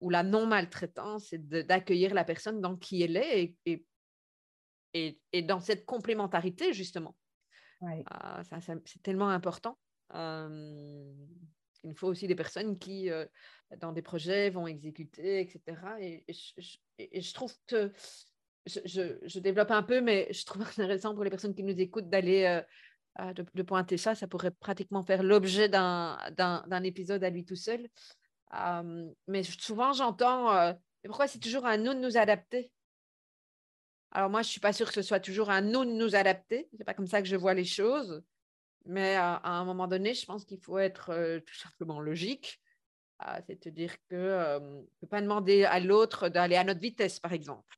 ou la non-maltraitance, c'est d'accueillir la personne dans qui elle est et, et, et, dans cette complémentarité, justement. Ah, ça, c'est tellement important. Il faut aussi des personnes qui, dans des projets, vont exécuter, etc. Et, je trouve que je, développe un peu, mais je trouve intéressant pour les personnes qui nous écoutent d'aller euh, pointer ça. Ça pourrait pratiquement faire l'objet d'un épisode à lui tout seul. mais souvent, j'entends euh, pourquoi c'est toujours à nous de nous adapter? Alors, moi, je ne suis pas sûre que ce soit toujours à nous de nous adapter. Ce n'est pas comme ça que je vois les choses. Mais à, un moment donné, je pense qu'il faut être euh, tout simplement logique c'est-à-dire qu'on ne peut pas demander à l'autre d'aller à notre vitesse, par exemple.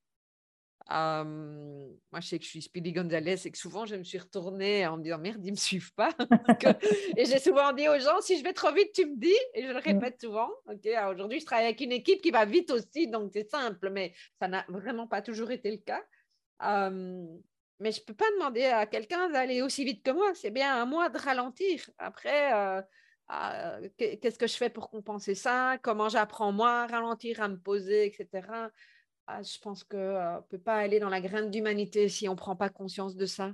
moi, je sais que je suis Speedy Gonzalez et que souvent, je me suis retournée en me disant Merde, ils ne me suivent pas. et j'ai souvent dit aux gens Si je vais trop vite, tu me dis. Et je le mmh. répète souvent. Aujourd'hui, je travaille avec une équipe qui va vite aussi, donc c'est simple, mais ça n'a vraiment pas toujours été le cas. Mais je ne peux pas demander à quelqu'un d'aller aussi vite que moi. C'est bien à moi de ralentir. Après, ah, qu'est-ce que je fais pour compenser ça, comment j'apprends moi à ralentir, à me poser, etc. Ah, je pense qu'on euh, ne peut pas aller dans la graine d'humanité si on ne prend pas conscience de ça.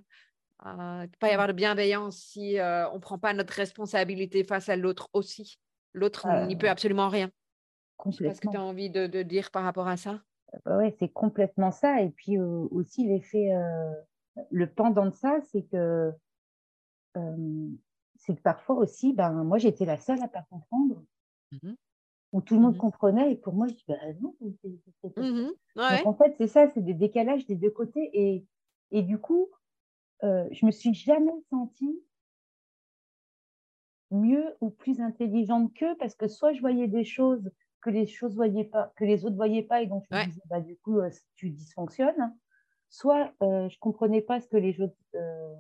Euh, il ne peut pas y avoir de bienveillance si euh, on ne prend pas notre responsabilité face à l'autre aussi. L'autre n'y peut absolument rien. Qu'est-ce que tu as envie de, dire par rapport à ça bah Oui, c'est complètement ça. Et puis aussi l'effet, le pendant de ça, c'est que c'est que parfois aussi, ben, moi, j'étais la seule à ne pas comprendre. Mmh Où tout le monde mmh comprenait et pour moi, je dis, bah, non. Mmh Donc, en fait, c'est ça, c'est des décalages des deux côtés. Et, et du coup, euh, je me suis jamais sentie mieux ou plus intelligente qu'eux parce que soit je voyais des choses que les choses voyaient pas, que les autres voyaient pas et donc je me disais bah, du coup euh, tu dysfonctionnes, soit euh, je comprenais pas ce que les autres euh,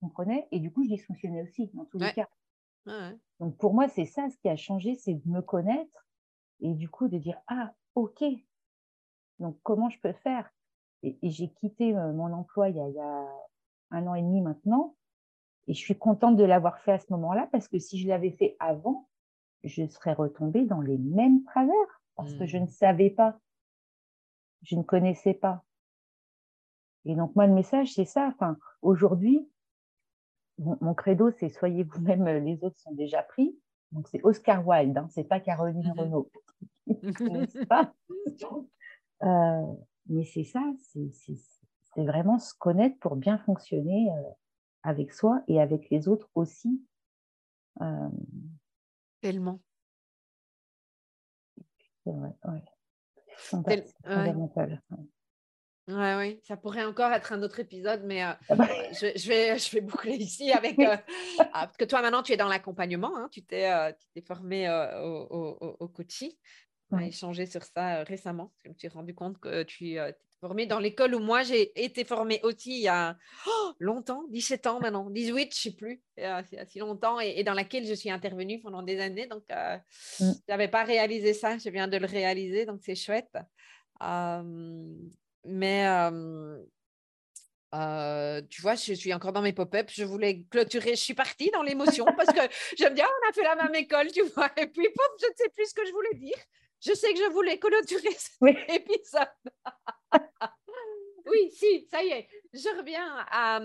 comprenais. Et du coup, je dysfonctionnais aussi, dans tous les cas. Donc, pour moi, c'est ça, ce qui a changé, c'est de me connaître et du coup, de dire, ah, OK, donc comment je peux faire? Et, j'ai quitté euh, mon emploi il y, a, un an et demi maintenant. Et je suis contente de l'avoir fait à ce moment-là parce que si je l'avais fait avant, je serais retombée dans les mêmes travers parce que je mmh. ne savais pas, je ne connaissais pas. Et donc, moi, le message, c'est ça. Enfin, aujourd'hui, mon, credo, c'est soyez vous-même, euh, les autres sont déjà pris. Donc c'est Oscar Wilde, hein, c'est pas Caroline mhm. Renaud. pas. Euh, mais c'est ça, c'est vraiment se connaître pour bien fonctionner euh, avec soi et avec les autres aussi. Euh, Tellement. Ouais. fondamental. Ouais, oui, ça pourrait encore être un autre épisode, mais euh, ah bah. je, vais, je vais boucler ici avec. Euh, ah, parce que toi, maintenant, tu es dans l'accompagnement, hein, tu t'es euh, formé au, au, au, coaching. On a échangé sur ça récemment. Je me suis rendu compte que tu es formé dans l'école où moi, j'ai été formée aussi il y a oh, longtemps, 17 ans maintenant, 18, je ne sais plus, c'est si longtemps, et, dans laquelle je suis intervenue pendant des années. Donc, mm. je n'avais pas réalisé ça, je viens de le réaliser, donc c'est chouette. Mais tu vois, je suis encore dans mes pop-up. Je voulais clôturer. Je suis partie dans l'émotion parce que j'aime bien, on a fait la même école, tu vois. Et puis, pouf, je ne sais plus ce que je voulais dire. Je sais que je voulais clôturer cet épisode. oui, si, ça y est. Je reviens à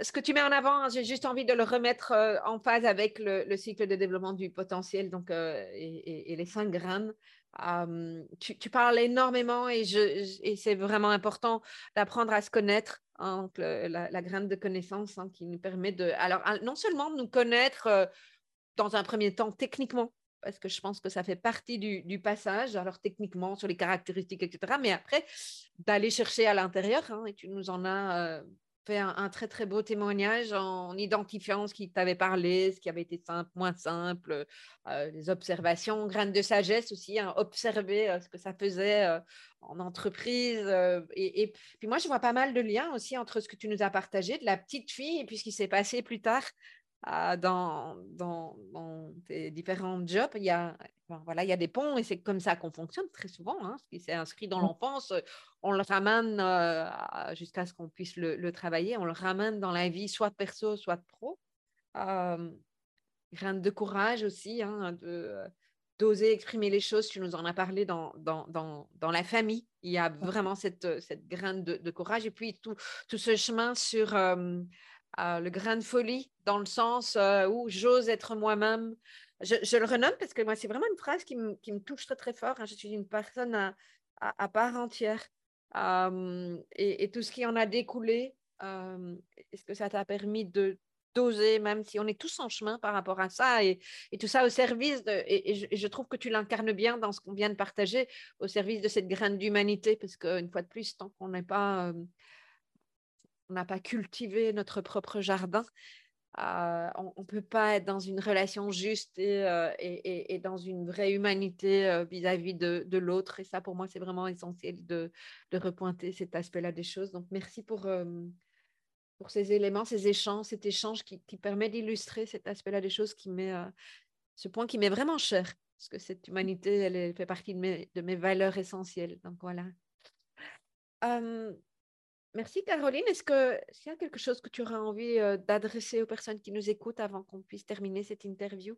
ce que tu mets en avant. J'ai juste envie de le remettre en phase avec le, cycle de développement du potentiel donc, et, et, les cinq graines tu, parles énormément et, c'est vraiment important d'apprendre à se connaître, hein, la, graine de connaissance hein, qui nous permet de, alors non seulement de nous connaître dans un premier temps techniquement, parce que je pense que ça fait partie du, passage, alors techniquement sur les caractéristiques, etc., mais après d'aller chercher à l'intérieur, hein, et tu nous en as fait un, très très beau témoignage en identifiant ce qui t'avait parlé, ce qui avait été simple, moins simple, euh, les observations, graines de sagesse aussi, hein, observer euh, ce que ça faisait euh, en entreprise. Et, puis moi, je vois pas mal de liens aussi entre ce que tu nous as partagé de la petite fille et puis ce qui s'est passé plus tard dans, dans, tes différents jobs, il y a, voilà, il y a des ponts et c'est comme ça qu'on fonctionne très souvent. Hein, ce qui s'est inscrit dans mmh. l'enfance, on le ramène jusqu'à ce qu'on puisse le, travailler, on le ramène dans la vie, soit perso, soit pro. Euh, de courage aussi, hein, de, d'oser exprimer les choses. Tu nous en as parlé dans, dans, dans, dans la famille. Il y a vraiment cette, cette graine de, courage. Et puis tout, tout ce chemin sur le grain de folie, dans le sens euh, où j'ose être moi-même. Je, le renomme parce que moi, c'est vraiment une phrase qui me, touche très, très fort. Hein. Je suis une personne à, part entière. et, tout ce qui en a découlé, est-ce que ça t'a permis de d'oser, même si on est tous en chemin par rapport à ça, et, tout ça au service de, et, je, trouve que tu l'incarnes bien dans ce qu'on vient de partager, au service de cette graine d'humanité, parce qu'une fois de plus, tant qu'on n'est pas on n'a pas cultivé notre propre jardin. Euh, on ne peut pas être dans une relation juste et, euh, dans une vraie humanité euh, vis-à-vis de, l'autre. Et ça, pour moi, c'est vraiment essentiel de, repointer cet aspect-là des choses. Donc, merci pour, ces éléments, ces échanges, cet échange qui, permet d'illustrer cet aspect-là des choses, qui met, ce point qui m'est vraiment cher, parce que cette humanité, elle, fait partie de de mes valeurs essentielles. Donc, voilà. Merci Caroline. Est-ce qu'il y a quelque chose que tu auras envie euh, d'adresser aux personnes qui nous écoutent avant qu'on puisse terminer cette interview?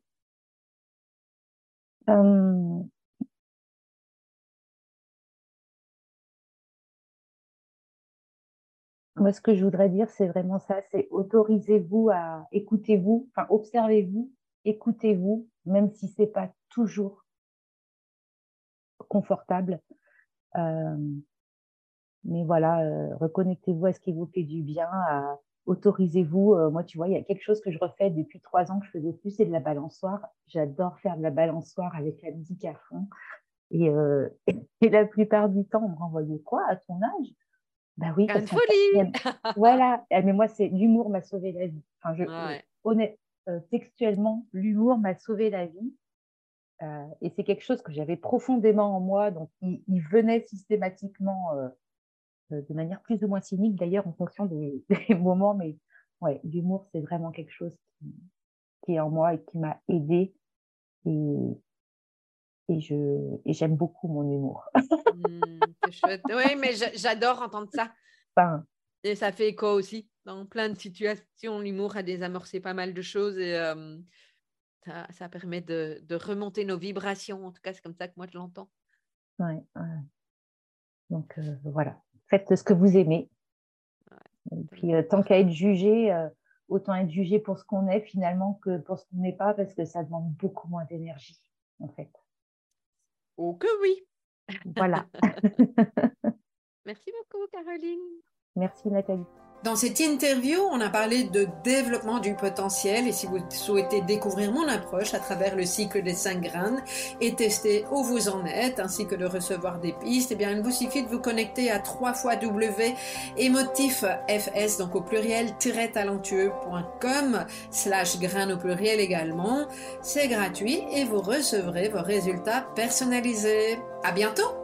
Moi, ce que je voudrais dire, c'est vraiment ça, c'est autorisez-vous à écoutez-vous, enfin observez-vous, écoutez-vous, même si ce n'est pas toujours confortable. Mais voilà, euh, reconnectez-vous à ce qui vous fait du bien, autorisez-vous. Euh, moi, tu vois, il y a quelque chose que je refais depuis trois ans que je faisais plus, c'est de la balançoire. J'adore faire de la balançoire avec la musique à fond. Et, euh, et, la plupart du temps, on me renvoyait quoi à ton âge? Ben oui, parce folie Voilà, ah, mais moi, c'est l'humour m'a sauvé la vie. Enfin, je, honnête, textuellement, l'humour m'a sauvé la vie. et c'est quelque chose que j'avais profondément en moi, donc il, il venait systématiquement euh, de manière plus ou moins cynique d'ailleurs en fonction des, moments, mais ouais, l'humour, c'est vraiment quelque chose qui, est en moi et qui m'a aidé et, et je et j'aime beaucoup mon humour. Mmh, oui, mais j'adore entendre ça. et ça fait écho aussi. Dans plein de situations, l'humour a désamorcé pas mal de choses et ça, ça, permet de, de, remonter nos vibrations. En tout cas, c'est comme ça que moi je l'entends. Ouais, Donc euh, voilà, faites ce que vous aimez. Et puis, euh, tant qu'à être jugé, euh, autant être jugé pour ce qu'on est finalement que pour ce qu'on n'est pas, parce que ça demande beaucoup moins d'énergie, en fait. Oh que oui. Voilà. Merci beaucoup, Caroline. Merci, Nathalie. Dans cette interview, on a parlé de développement du potentiel et si vous souhaitez découvrir mon approche à travers le cycle des cinq graines et tester où vous en êtes ainsi que de recevoir des pistes, eh bien, il vous suffit de vous connecter à 3 fois W fs donc au pluriel talentueux.com slash graines au pluriel également. C'est gratuit et vous recevrez vos résultats personnalisés. À bientôt!